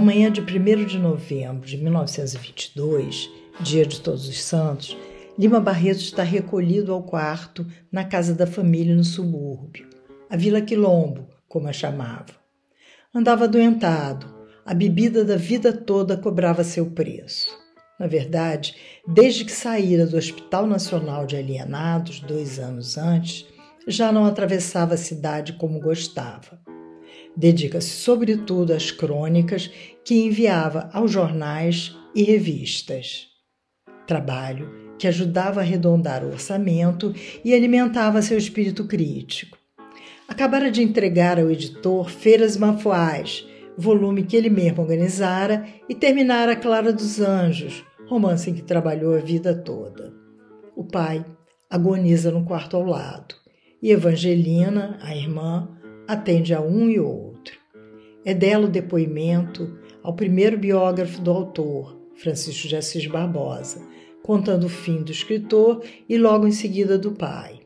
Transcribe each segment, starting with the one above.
Na manhã de 1 de novembro de 1922, dia de Todos os Santos, Lima Barreto está recolhido ao quarto na casa da família no subúrbio, a Vila Quilombo, como a chamava. Andava adoentado, a bebida da vida toda cobrava seu preço. Na verdade, desde que saíra do Hospital Nacional de Alienados, dois anos antes, já não atravessava a cidade como gostava. Dedica-se sobretudo às crônicas que enviava aos jornais e revistas. Trabalho que ajudava a arredondar o orçamento e alimentava seu espírito crítico. Acabara de entregar ao editor Feiras Mafuais, volume que ele mesmo organizara, e terminara Clara dos Anjos, romance em que trabalhou a vida toda. O pai agoniza no quarto ao lado, e Evangelina, a irmã, atende a um e outro. É dela o depoimento ao primeiro biógrafo do autor, Francisco de Assis Barbosa, contando o fim do escritor e logo em seguida do pai.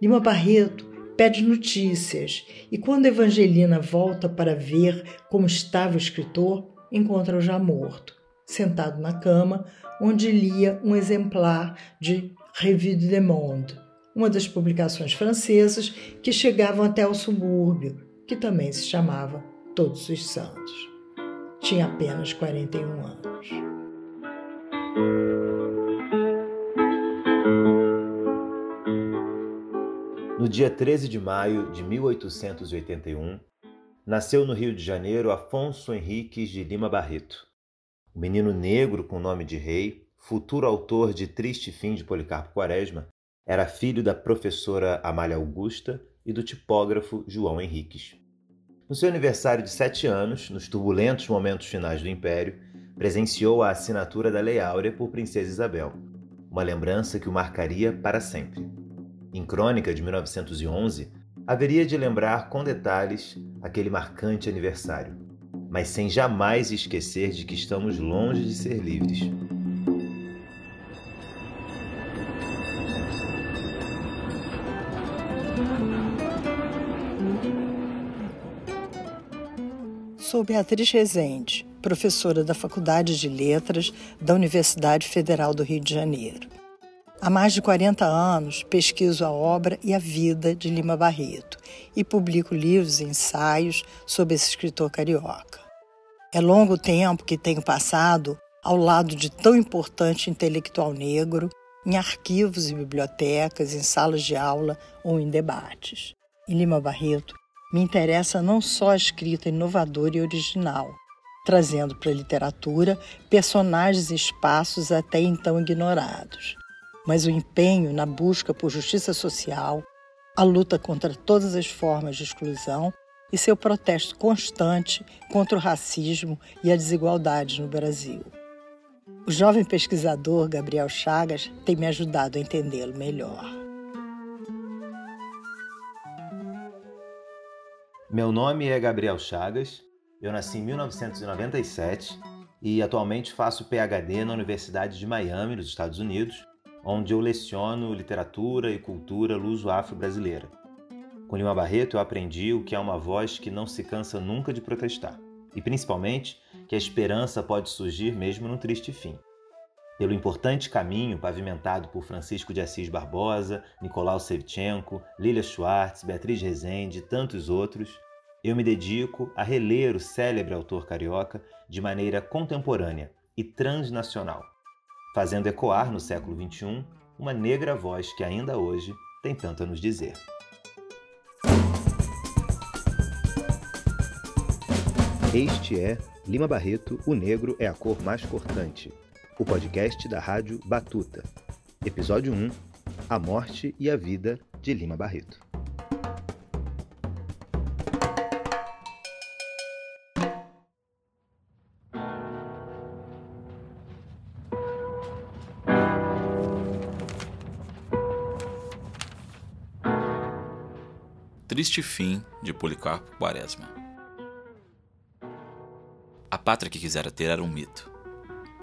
Lima Barreto pede notícias e, quando Evangelina volta para ver como estava o escritor, encontra-o já morto, sentado na cama, onde lia um exemplar de Revue de Monde, uma das publicações francesas que chegavam até o subúrbio, que também se chamava Todos os Santos. Tinha apenas 41 anos. No dia 13 de maio de 1881, nasceu no Rio de Janeiro Afonso Henriques de Lima Barreto, o menino negro com nome de rei, futuro autor de Triste Fim de Policarpo Quaresma, era filho da professora Amália Augusta e do tipógrafo João Henriques. No seu aniversário de sete anos, nos turbulentos momentos finais do Império, presenciou a assinatura da Lei Áurea por Princesa Isabel, uma lembrança que o marcaria para sempre. Em Crônica de 1911, haveria de lembrar com detalhes aquele marcante aniversário, mas sem jamais esquecer de que estamos longe de ser livres. Sou Beatriz Rezende, professora da Faculdade de Letras da Universidade Federal do Rio de Janeiro. Há mais de 40 anos pesquiso a obra e a vida de Lima Barreto e publico livros e ensaios sobre esse escritor carioca. É longo tempo que tenho passado ao lado de tão importante intelectual negro em arquivos e bibliotecas, em salas de aula ou em debates. Em Lima Barreto, me interessa não só a escrita inovadora e original, trazendo para a literatura personagens e espaços até então ignorados, mas o empenho na busca por justiça social, a luta contra todas as formas de exclusão e seu protesto constante contra o racismo e a desigualdade no Brasil. O jovem pesquisador Gabriel Chagas tem me ajudado a entendê-lo melhor. Meu nome é Gabriel Chagas, eu nasci em 1997 e atualmente faço PhD na Universidade de Miami, nos Estados Unidos, onde eu leciono literatura e cultura luso-afro-brasileira. Com Lima Barreto eu aprendi o que é uma voz que não se cansa nunca de protestar, e principalmente que a esperança pode surgir mesmo num triste fim. Pelo importante caminho pavimentado por Francisco de Assis Barbosa, Nicolau Sevchenko, Lilia Schwartz, Beatriz Rezende e tantos outros, eu me dedico a reler o célebre autor carioca de maneira contemporânea e transnacional, fazendo ecoar no século XXI uma negra voz que ainda hoje tem tanto a nos dizer. Este é Lima Barreto, O Negro é a Cor Mais Cortante, o podcast da Rádio Batuta. Episódio 1 A Morte e a Vida de Lima Barreto. Triste Fim de Policarpo Quaresma. A pátria que quisera ter era um mito.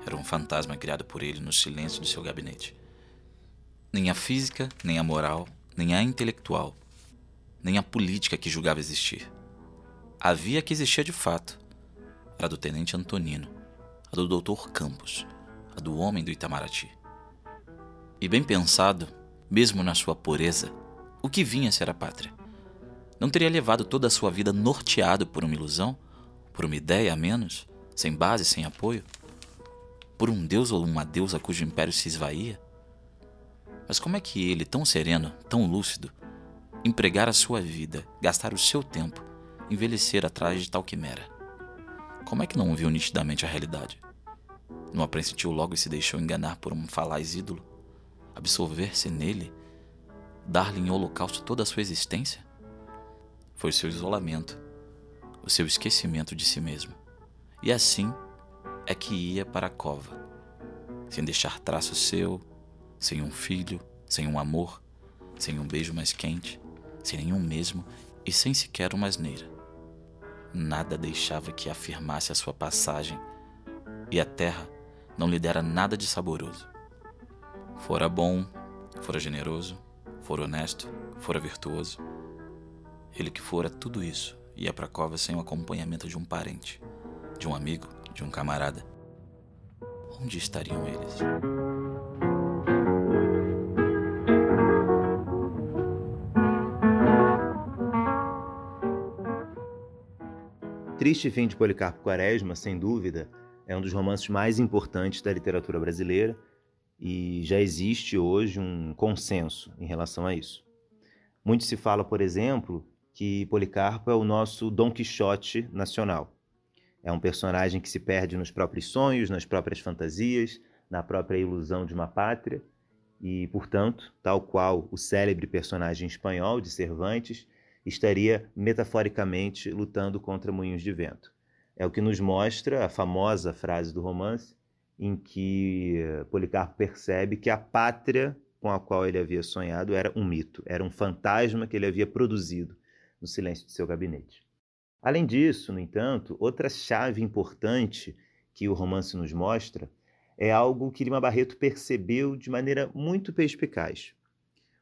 Era um fantasma criado por ele no silêncio de seu gabinete. Nem a física, nem a moral, nem a intelectual nem a política que julgava existir. Havia que existia de fato. Era do tenente Antonino, a do doutor Campos, a do homem do Itamaraty. E bem pensado, mesmo na sua pureza, o que vinha ser a pátria? Não teria levado toda a sua vida norteado por uma ilusão? Por uma ideia a menos? Sem base, sem apoio? Por um deus ou uma deusa cujo império se esvaía? Mas como é que ele, tão sereno, tão lúcido, empregar a sua vida, gastar o seu tempo, envelhecer atrás de tal quimera? Como é que não viu nitidamente a realidade? Não a logo e se deixou enganar por um falaz ídolo? Absorver-se nele? Dar-lhe em holocausto toda a sua existência? Foi seu isolamento, o seu esquecimento de si mesmo. E assim é que ia para a cova, sem deixar traço seu, sem um filho, sem um amor, sem um beijo mais quente, sem nenhum mesmo e sem sequer uma asneira. Nada deixava que afirmasse a sua passagem, e a terra não lhe dera nada de saboroso. Fora bom, fora generoso, fora honesto, fora virtuoso. Ele que fora tudo isso ia para a cova sem o acompanhamento de um parente, de um amigo, de um camarada. Onde estariam eles? Triste Fim de Policarpo Quaresma, sem dúvida, é um dos romances mais importantes da literatura brasileira e já existe hoje um consenso em relação a isso. Muito se fala, por exemplo, que Policarpo é o nosso Dom Quixote nacional. É um personagem que se perde nos próprios sonhos, nas próprias fantasias, na própria ilusão de uma pátria e, portanto, tal qual o célebre personagem espanhol de Cervantes, estaria metaforicamente lutando contra moinhos de vento. É o que nos mostra a famosa frase do romance, em que Policarpo percebe que a pátria com a qual ele havia sonhado era um mito, era um fantasma que ele havia produzido no silêncio de seu gabinete. Além disso, no entanto, outra chave importante que o romance nos mostra é algo que Lima Barreto percebeu de maneira muito perspicaz.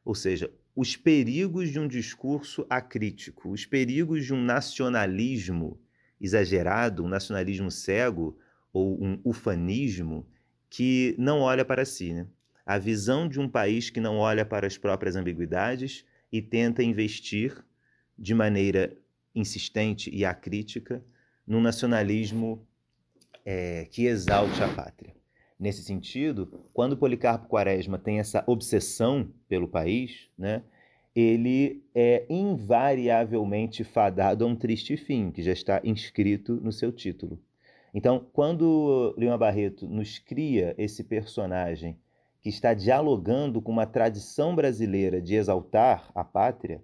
Ou seja, os perigos de um discurso acrítico, os perigos de um nacionalismo exagerado, um nacionalismo cego ou um ufanismo que não olha para si. Né? A visão de um país que não olha para as próprias ambiguidades e tenta investir de maneira insistente e acrítica num nacionalismo é, que exalte a pátria. Nesse sentido, quando Policarpo Quaresma tem essa obsessão pelo país, né, ele é invariavelmente fadado a um triste fim, que já está inscrito no seu título. Então, quando Lima Barreto nos cria esse personagem que está dialogando com uma tradição brasileira de exaltar a pátria,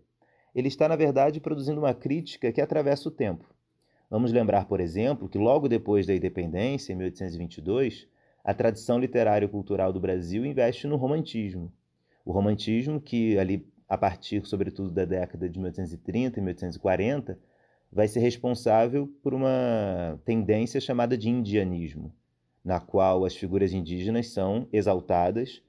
ele está, na verdade, produzindo uma crítica que atravessa o tempo. Vamos lembrar, por exemplo, que logo depois da independência, em 1822, a tradição literária e cultural do Brasil investe no romantismo. O romantismo, que ali a partir, sobretudo, da década de 1830 e 1840, vai ser responsável por uma tendência chamada de indianismo, na qual as figuras indígenas são exaltadas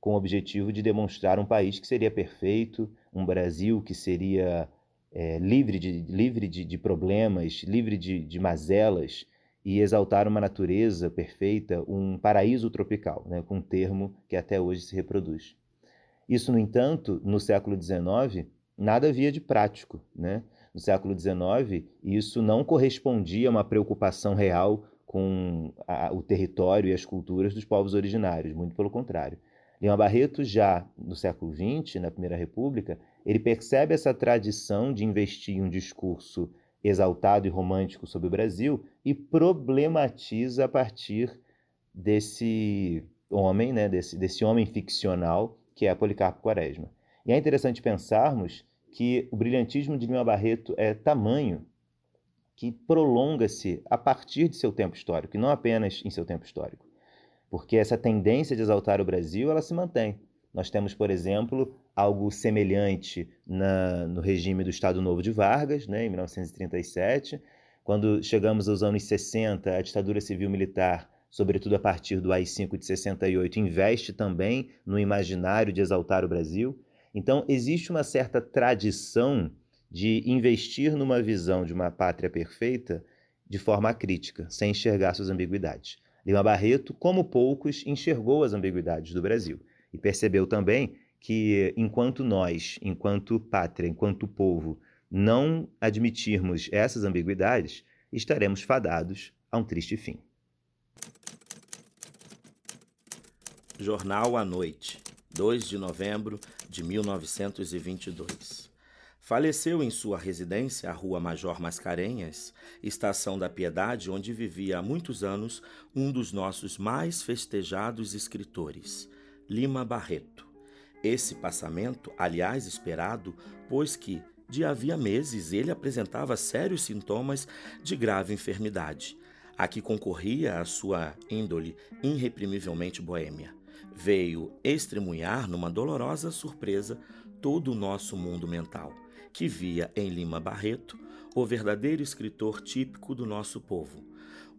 com o objetivo de demonstrar um país que seria perfeito, um Brasil que seria é, livre, de, livre de, de problemas, livre de, de mazelas, e exaltar uma natureza perfeita, um paraíso tropical, né, com um termo que até hoje se reproduz. Isso, no entanto, no século XIX, nada havia de prático. Né? No século XIX, isso não correspondia a uma preocupação real com a, o território e as culturas dos povos originários, muito pelo contrário. Lima Barreto, já no século XX, na Primeira República, ele percebe essa tradição de investir um discurso exaltado e romântico sobre o Brasil e problematiza a partir desse homem, né, desse, desse homem ficcional que é Policarpo Quaresma. E é interessante pensarmos que o brilhantismo de Lima Barreto é tamanho que prolonga-se a partir de seu tempo histórico, e não apenas em seu tempo histórico. Porque essa tendência de exaltar o Brasil, ela se mantém. Nós temos, por exemplo, algo semelhante na, no regime do Estado Novo de Vargas, né, em 1937. Quando chegamos aos anos 60, a ditadura civil-militar, sobretudo a partir do AI-5 de 68, investe também no imaginário de exaltar o Brasil. Então, existe uma certa tradição de investir numa visão de uma pátria perfeita de forma crítica, sem enxergar suas ambiguidades. Lima Barreto, como poucos, enxergou as ambiguidades do Brasil e percebeu também que, enquanto nós, enquanto pátria, enquanto povo, não admitirmos essas ambiguidades, estaremos fadados a um triste fim. Jornal à Noite, 2 de novembro de 1922. Faleceu em sua residência, a Rua Major Mascarenhas, Estação da Piedade, onde vivia há muitos anos um dos nossos mais festejados escritores, Lima Barreto. Esse passamento, aliás esperado, pois que, de havia meses, ele apresentava sérios sintomas de grave enfermidade, a que concorria a sua índole irreprimivelmente boêmia. Veio estremunhar numa dolorosa surpresa todo o nosso mundo mental que via em Lima Barreto o verdadeiro escritor típico do nosso povo,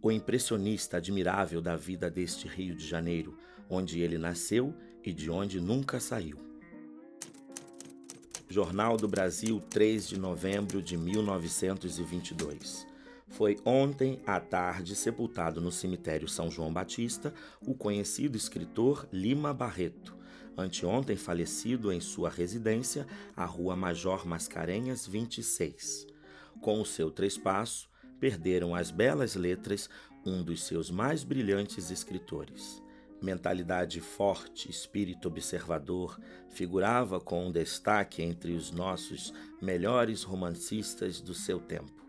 o impressionista admirável da vida deste Rio de Janeiro, onde ele nasceu e de onde nunca saiu. Jornal do Brasil, 3 de novembro de 1922. Foi ontem à tarde sepultado no cemitério São João Batista o conhecido escritor Lima Barreto, anteontem falecido em sua residência, a Rua Major Mascarenhas 26. Com o seu trespasso, perderam as belas letras um dos seus mais brilhantes escritores. Mentalidade forte, espírito observador, figurava com um destaque entre os nossos melhores romancistas do seu tempo.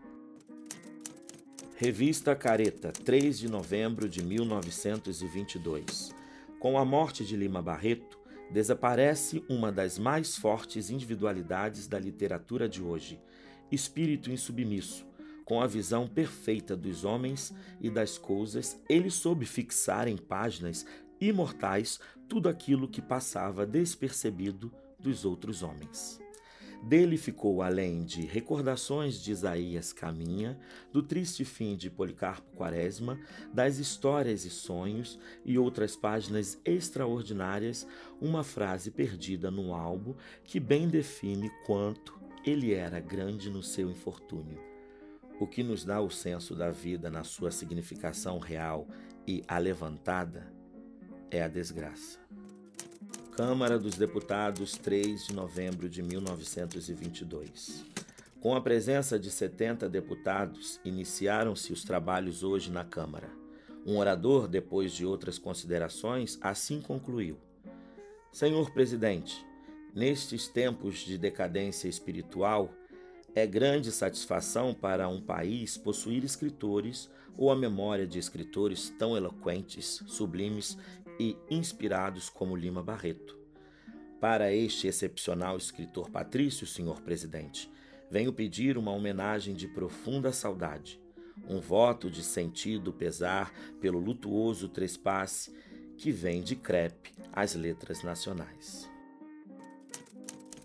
Revista Careta, 3 de novembro de 1922. Com a morte de Lima Barreto, desaparece uma das mais fortes individualidades da literatura de hoje, espírito insubmisso. Com a visão perfeita dos homens e das coisas, ele soube fixar em páginas imortais tudo aquilo que passava despercebido dos outros homens. Dele ficou, além de recordações de Isaías Caminha, do triste fim de Policarpo Quaresma, das histórias e sonhos e outras páginas extraordinárias, uma frase perdida no álbum que bem define quanto ele era grande no seu infortúnio. O que nos dá o senso da vida na sua significação real e alevantada é a desgraça. Câmara dos Deputados, 3 de novembro de 1922. Com a presença de 70 deputados, iniciaram-se os trabalhos hoje na Câmara. Um orador, depois de outras considerações, assim concluiu: Senhor Presidente, nestes tempos de decadência espiritual, é grande satisfação para um país possuir escritores ou a memória de escritores tão eloquentes, sublimes e inspirados como Lima Barreto. Para este excepcional escritor patrício, senhor presidente, venho pedir uma homenagem de profunda saudade, um voto de sentido pesar pelo lutuoso trespasse que vem de crepe às letras nacionais.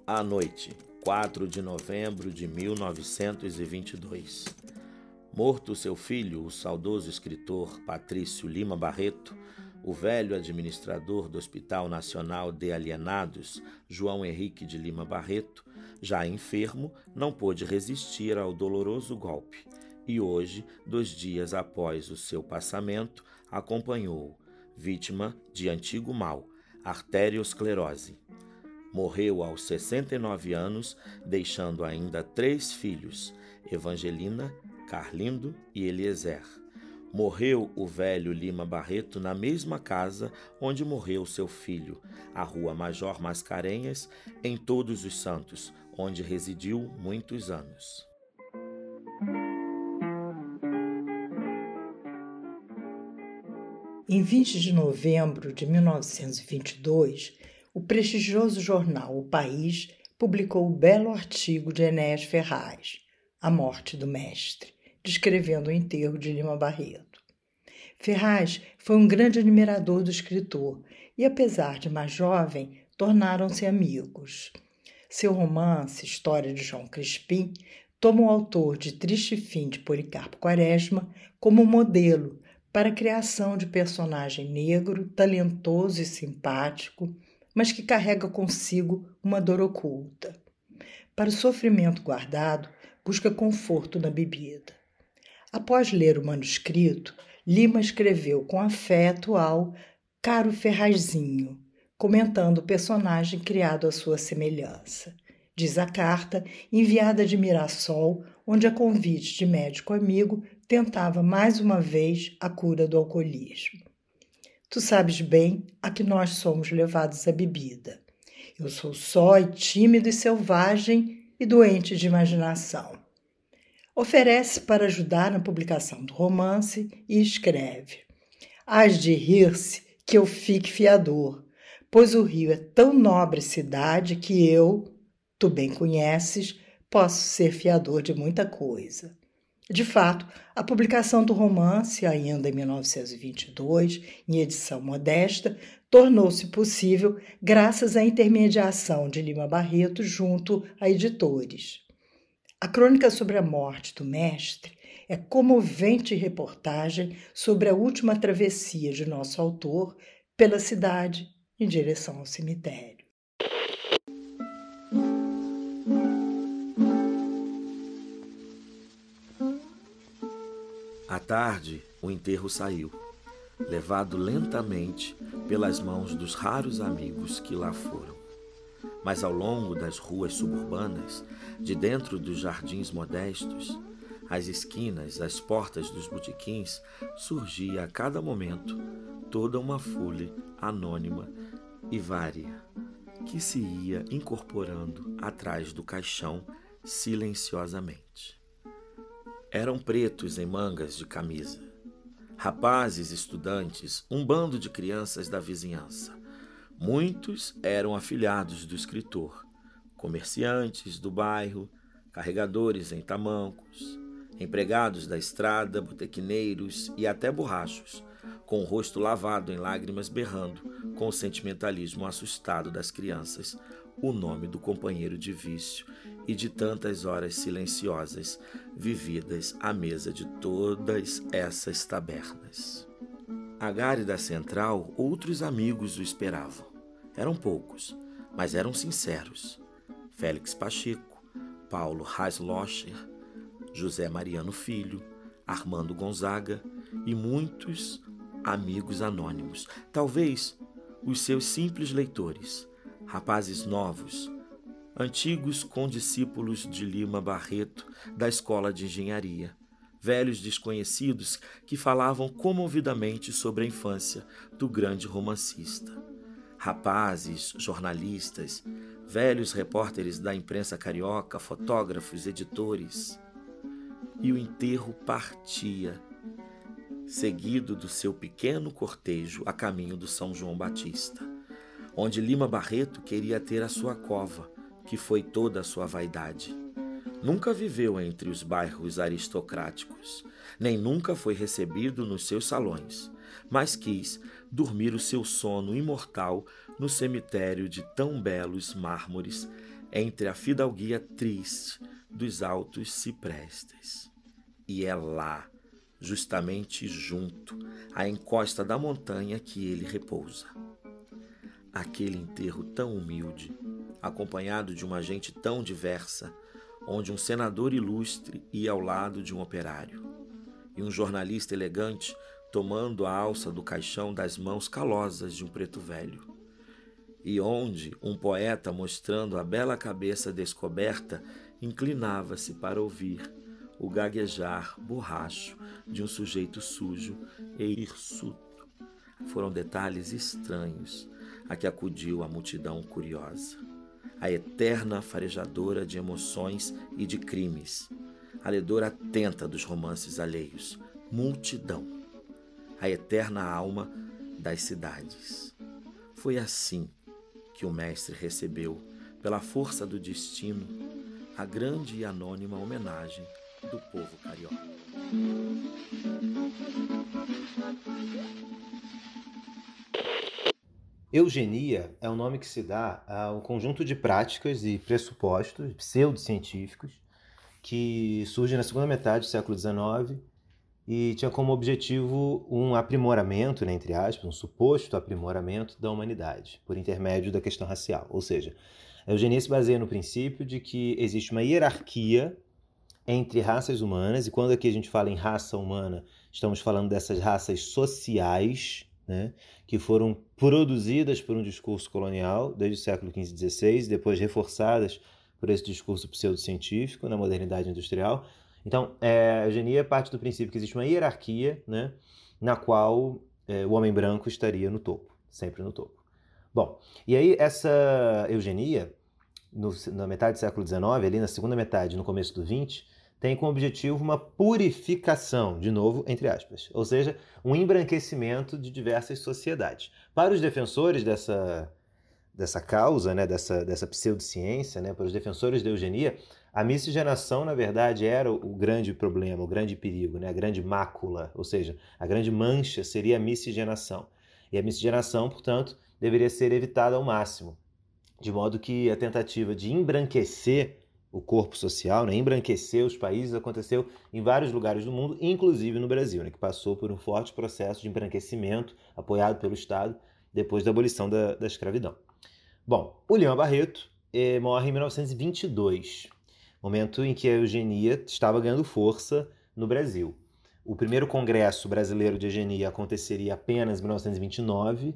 À noite, 4 de novembro de 1922. Morto seu filho, o saudoso escritor Patrício Lima Barreto, o velho administrador do Hospital Nacional de Alienados, João Henrique de Lima Barreto, já enfermo, não pôde resistir ao doloroso golpe e hoje, dois dias após o seu passamento, acompanhou, vítima de antigo mal, arteriosclerose. Morreu aos 69 anos, deixando ainda três filhos, Evangelina, Carlindo e Eliezer. Morreu o velho Lima Barreto na mesma casa onde morreu seu filho, a Rua Major Mascarenhas, em Todos os Santos, onde residiu muitos anos. Em 20 de novembro de 1922, o prestigioso jornal O País publicou o belo artigo de Enéas Ferraz, A Morte do Mestre descrevendo o enterro de Lima Barreto. Ferraz foi um grande admirador do escritor e, apesar de mais jovem, tornaram-se amigos. Seu romance, História de João Crispim, toma o autor de Triste Fim de Policarpo Quaresma como modelo para a criação de personagem negro, talentoso e simpático, mas que carrega consigo uma dor oculta. Para o sofrimento guardado, busca conforto na bebida. Após ler o manuscrito, Lima escreveu com afeto ao Caro Ferrazinho, comentando o personagem criado à sua semelhança. Diz a carta, enviada de Mirassol, onde, a convite de médico amigo, tentava mais uma vez a cura do alcoolismo. Tu sabes bem a que nós somos levados à bebida. Eu sou só e tímido e selvagem e doente de imaginação. Oferece para ajudar na publicação do romance e escreve: Hás de rir-se que eu fique fiador, pois o Rio é tão nobre cidade que eu, tu bem conheces, posso ser fiador de muita coisa. De fato, a publicação do romance, ainda em 1922, em edição modesta, tornou-se possível graças à intermediação de Lima Barreto junto a editores. A crônica sobre a morte do mestre é comovente reportagem sobre a última travessia de nosso autor pela cidade em direção ao cemitério. À tarde, o enterro saiu levado lentamente pelas mãos dos raros amigos que lá foram. Mas ao longo das ruas suburbanas, de dentro dos jardins modestos, as esquinas, as portas dos botequins, surgia a cada momento toda uma folha anônima e vária, que se ia incorporando atrás do caixão silenciosamente. Eram pretos em mangas de camisa, rapazes estudantes, um bando de crianças da vizinhança. Muitos eram afilhados do escritor, comerciantes do bairro, carregadores em tamancos, empregados da estrada, botequineiros e até borrachos, com o rosto lavado em lágrimas berrando, com o sentimentalismo assustado das crianças, o nome do companheiro de vício e de tantas horas silenciosas vividas à mesa de todas essas tabernas. A Gárida Central, outros amigos o esperavam. Eram poucos, mas eram sinceros. Félix Pacheco, Paulo Reislocher, José Mariano Filho, Armando Gonzaga e muitos amigos anônimos, talvez os seus simples leitores, rapazes novos, antigos condiscípulos de Lima Barreto da Escola de Engenharia, velhos desconhecidos que falavam comovidamente sobre a infância do grande romancista. Rapazes, jornalistas, velhos repórteres da imprensa carioca, fotógrafos, editores. E o enterro partia, seguido do seu pequeno cortejo a caminho do São João Batista onde Lima Barreto queria ter a sua cova, que foi toda a sua vaidade. Nunca viveu entre os bairros aristocráticos, nem nunca foi recebido nos seus salões, mas quis dormir o seu sono imortal no cemitério de tão belos mármores, entre a fidalguia triste dos altos ciprestes. E é lá, justamente junto à encosta da montanha, que ele repousa aquele enterro tão humilde, acompanhado de uma gente tão diversa, onde um senador ilustre ia ao lado de um operário, e um jornalista elegante tomando a alça do caixão das mãos calosas de um preto velho, e onde um poeta mostrando a bela cabeça descoberta inclinava-se para ouvir o gaguejar borracho de um sujeito sujo e hirsuto. Foram detalhes estranhos a que acudiu a multidão curiosa, a eterna farejadora de emoções e de crimes, a ledora atenta dos romances alheios, multidão, a eterna alma das cidades. Foi assim que o mestre recebeu, pela força do destino, a grande e anônima homenagem do povo carioca. Eugenia é um nome que se dá a um conjunto de práticas e pressupostos pseudocientíficos que surgem na segunda metade do século XIX e tinha como objetivo um aprimoramento, né, entre aspas, um suposto aprimoramento da humanidade por intermédio da questão racial. Ou seja, a eugenia se baseia no princípio de que existe uma hierarquia entre raças humanas, e quando aqui a gente fala em raça humana, estamos falando dessas raças sociais, né, que foram produzidas por um discurso colonial desde o século XV e XVI, depois reforçadas por esse discurso pseudocientífico na modernidade industrial. Então, é, a eugenia parte do princípio que existe uma hierarquia né, na qual é, o homem branco estaria no topo, sempre no topo. Bom, e aí essa eugenia, no, na metade do século XIX, ali na segunda metade, no começo do XX, tem como objetivo uma purificação, de novo, entre aspas, ou seja, um embranquecimento de diversas sociedades. Para os defensores dessa, dessa causa, né, dessa, dessa pseudociência, né, para os defensores da eugenia, a miscigenação, na verdade, era o grande problema, o grande perigo, né, a grande mácula, ou seja, a grande mancha seria a miscigenação. E a miscigenação, portanto, deveria ser evitada ao máximo, de modo que a tentativa de embranquecer o corpo social, né, embranquecer os países, aconteceu em vários lugares do mundo, inclusive no Brasil, né, que passou por um forte processo de embranquecimento apoiado pelo Estado depois da abolição da, da escravidão. Bom, o Lima Barreto eh, morre em 1922, momento em que a eugenia estava ganhando força no Brasil. O primeiro congresso brasileiro de eugenia aconteceria apenas em 1929,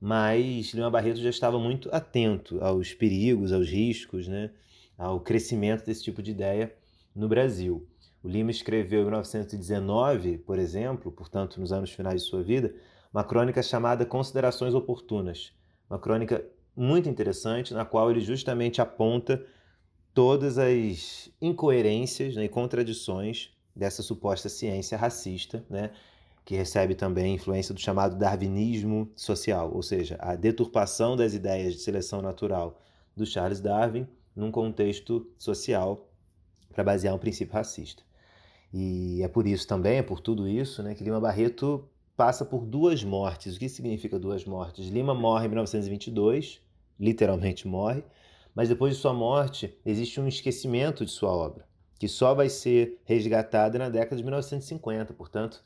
mas Lima Barreto já estava muito atento aos perigos, aos riscos, né? Ao crescimento desse tipo de ideia no Brasil. O Lima escreveu em 1919, por exemplo, portanto, nos anos finais de sua vida, uma crônica chamada Considerações Oportunas, uma crônica muito interessante na qual ele justamente aponta todas as incoerências né, e contradições dessa suposta ciência racista, né, que recebe também influência do chamado darwinismo social, ou seja, a deturpação das ideias de seleção natural do Charles Darwin num contexto social para basear um princípio racista. E é por isso também, é por tudo isso, né, que Lima Barreto passa por duas mortes. O que significa duas mortes? Lima morre em 1922, literalmente morre, mas depois de sua morte existe um esquecimento de sua obra, que só vai ser resgatada na década de 1950, portanto,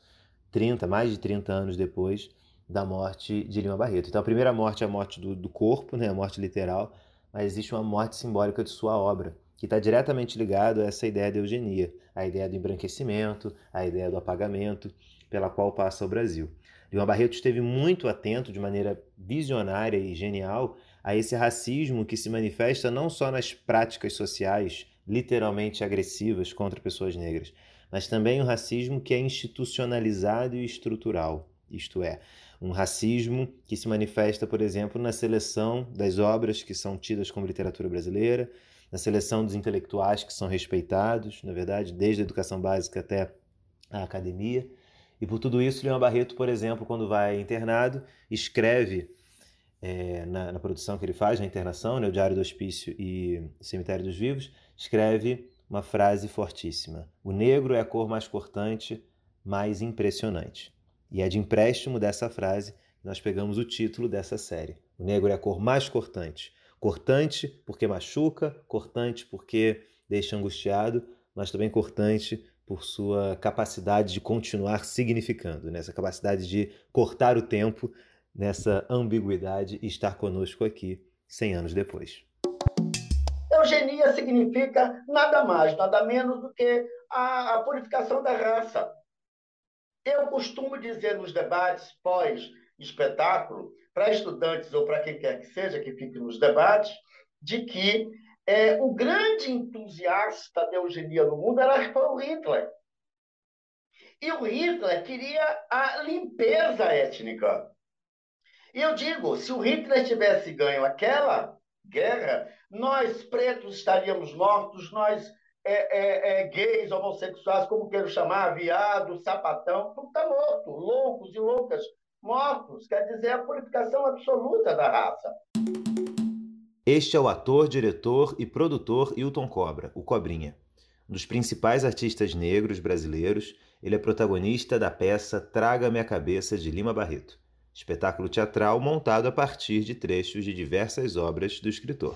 30, mais de 30 anos depois da morte de Lima Barreto. Então a primeira morte é a morte do, do corpo, né, a morte literal, mas existe uma morte simbólica de sua obra, que está diretamente ligado a essa ideia de eugenia, a ideia do embranquecimento, a ideia do apagamento, pela qual passa o Brasil. Lima Barreto esteve muito atento, de maneira visionária e genial, a esse racismo que se manifesta não só nas práticas sociais literalmente agressivas contra pessoas negras, mas também o racismo que é institucionalizado e estrutural, isto é, um racismo que se manifesta, por exemplo, na seleção das obras que são tidas como literatura brasileira, na seleção dos intelectuais que são respeitados, na verdade, desde a educação básica até a academia. E por tudo isso, Leão Barreto, por exemplo, quando vai internado, escreve é, na, na, produção que ele faz, na internação, né, o Diário do Hospício e Cemitério dos Vivos, escreve uma frase fortíssima: O negro é a cor mais cortante, mais impressionante. E é de empréstimo dessa frase que nós pegamos o título dessa série. O negro é a cor mais cortante. Cortante porque machuca, cortante porque deixa angustiado, mas também cortante por sua capacidade de continuar significando, nessa né? capacidade de cortar o tempo nessa ambiguidade e estar conosco aqui 100 anos depois. Eugenia significa nada mais, nada menos do que a, a purificação da raça. Eu costumo dizer nos debates pós-espetáculo, para estudantes ou para quem quer que seja que fique nos debates, de que é, o grande entusiasta da eugenia no mundo era o Hitler. E o Hitler queria a limpeza étnica. E eu digo, se o Hitler tivesse ganho aquela guerra, nós pretos estaríamos mortos, nós é, é, é, gays, homossexuais, como quero chamar, viado, sapatão, tudo está morto, loucos e loucas, mortos, quer dizer, a purificação absoluta da raça. Este é o ator, diretor e produtor Hilton Cobra, o Cobrinha. Um dos principais artistas negros brasileiros, ele é protagonista da peça Traga-me a Cabeça de Lima Barreto, espetáculo teatral montado a partir de trechos de diversas obras do escritor.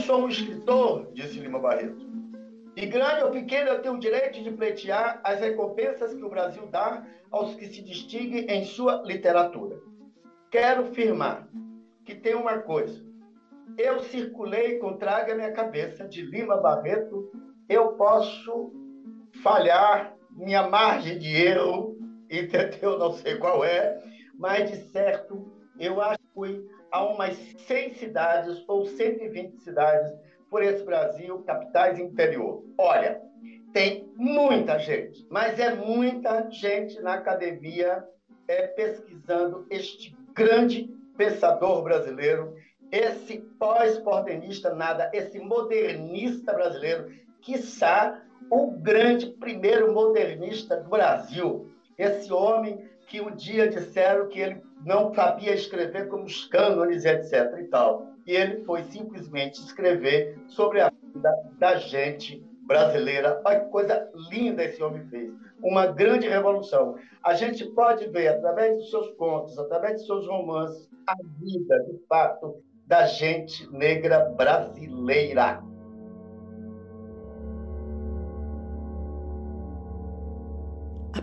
Sou um escritor, disse Lima Barreto, E grande ou pequeno, eu tenho o direito de pleitear as recompensas que o Brasil dá aos que se distinguem em sua literatura. Quero afirmar que tem uma coisa. Eu circulei com Traga Minha Cabeça, de Lima Barreto. Eu posso falhar, minha margem de erro, entendeu? Não sei qual é, mas de certo, eu acho que fui a umas 100 cidades ou 120 cidades por esse Brasil, capitais e interior. Olha, tem muita gente, mas é muita gente na academia é, pesquisando este grande pensador brasileiro, esse pós-modernista nada, esse modernista brasileiro, quiçá o grande primeiro modernista do Brasil. Esse homem que um dia disseram que ele não sabia escrever como os cânones, etc. e tal. E ele foi simplesmente escrever sobre a vida da gente brasileira. Olha que coisa linda esse homem fez. Uma grande revolução. A gente pode ver, através dos seus contos, através dos seus romances, a vida, de fato, da gente negra brasileira.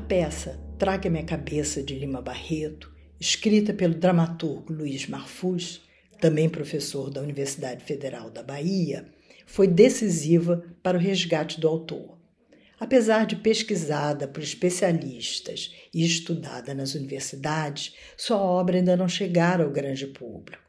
Peça Traga Minha Cabeça de Lima Barreto, escrita pelo dramaturgo Luiz Marfus, também professor da Universidade Federal da Bahia, foi decisiva para o resgate do autor. Apesar de pesquisada por especialistas e estudada nas universidades, sua obra ainda não chegara ao grande público.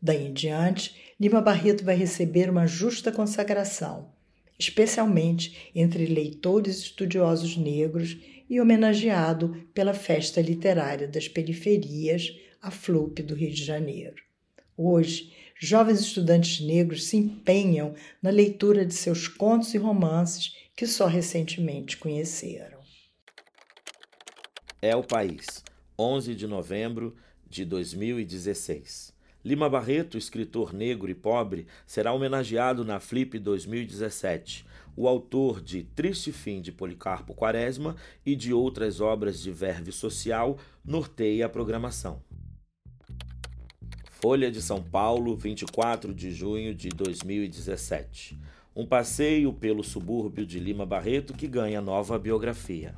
Daí em diante, Lima Barreto vai receber uma justa consagração, especialmente entre leitores estudiosos negros e homenageado pela Festa Literária das Periferias, a FLUP do Rio de Janeiro. Hoje, jovens estudantes negros se empenham na leitura de seus contos e romances que só recentemente conheceram. É o País, 11 de novembro de 2016. Lima Barreto, escritor negro e pobre, será homenageado na Flip 2017. O autor de Triste Fim de Policarpo Quaresma e de outras obras de verve social norteia a programação. Folha de São Paulo, 24 de junho de 2017. Um passeio pelo subúrbio de Lima Barreto que ganha nova biografia.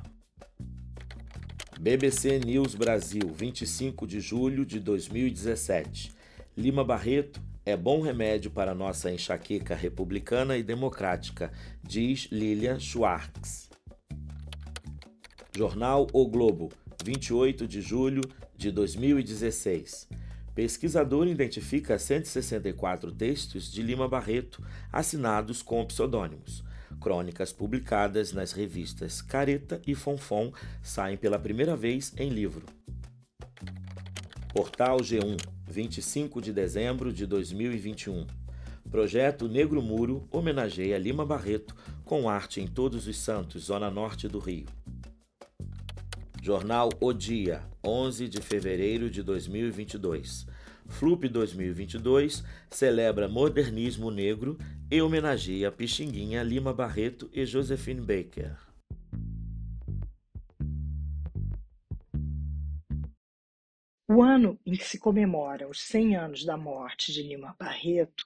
BBC News Brasil, 25 de julho de 2017. Lima Barreto é bom remédio para nossa enxaqueca republicana e democrática, diz Lilian Schwartz. Jornal O Globo, 28 de julho de 2016. Pesquisador identifica 164 textos de Lima Barreto assinados com pseudônimos. Crônicas publicadas nas revistas Careta e Fonfon saem pela primeira vez em livro. Portal G1, 25 de dezembro de 2021. Projeto Negro Muro homenageia Lima Barreto com arte em Todos os Santos, zona norte do Rio. Jornal O Dia, 11 de fevereiro de 2022. Flup 2022 celebra modernismo negro e homenageia Pixinguinha, Lima Barreto e Josephine Baker. O ano em que se comemora os 100 anos da morte de Lima Barreto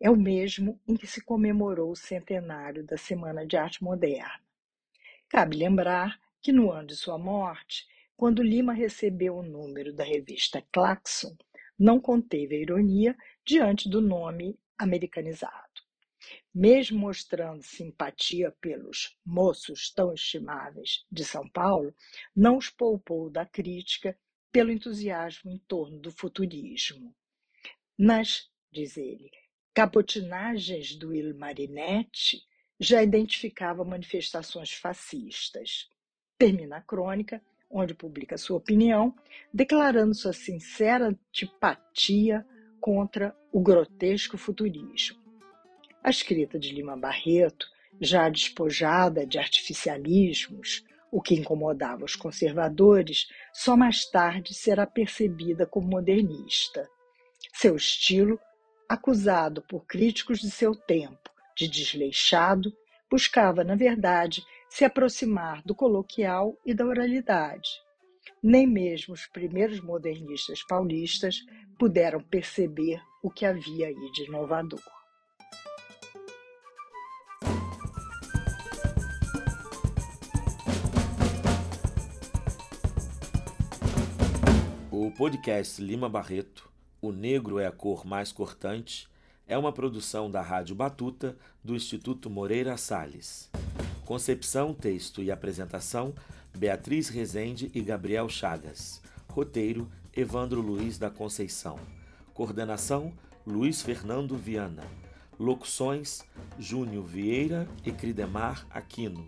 é o mesmo em que se comemorou o centenário da Semana de Arte Moderna. Cabe lembrar que no ano de sua morte, quando Lima recebeu o número da revista Claxon, não conteve a ironia diante do nome americanizado. Mesmo mostrando simpatia pelos moços tão estimáveis de São Paulo, não os poupou da crítica pelo entusiasmo em torno do futurismo. Nas, diz ele, capotinagens do Il Marinetti já identificava manifestações fascistas. Termina a crônica, onde publica sua opinião, declarando sua sincera antipatia contra o grotesco futurismo. A escrita de Lima Barreto, já despojada de artificialismos, o que incomodava os conservadores, só mais tarde será percebida como modernista. Seu estilo, acusado por críticos de seu tempo de desleixado, buscava, na verdade, se aproximar do coloquial e da oralidade. Nem mesmo os primeiros modernistas paulistas puderam perceber o que havia aí de inovador. O podcast Lima Barreto, O Negro é a Cor Mais Cortante, é uma produção da Rádio Batuta do Instituto Moreira Salles. Concepção, texto e apresentação: Beatriz Rezende e Gabriel Chagas. Roteiro: Evandro Luiz da Conceição. Coordenação: Luiz Fernando Viana. Locuções: Júnior Vieira e Cridemar Aquino.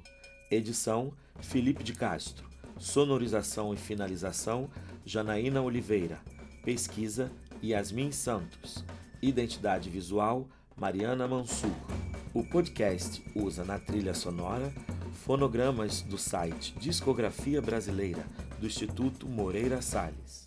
Edição: Felipe de Castro. Sonorização e finalização: Janaína Oliveira. Pesquisa: Yasmin Santos. Identidade visual: Mariana Mansur. O podcast usa na trilha sonora fonogramas do site Discografia Brasileira do Instituto Moreira Salles.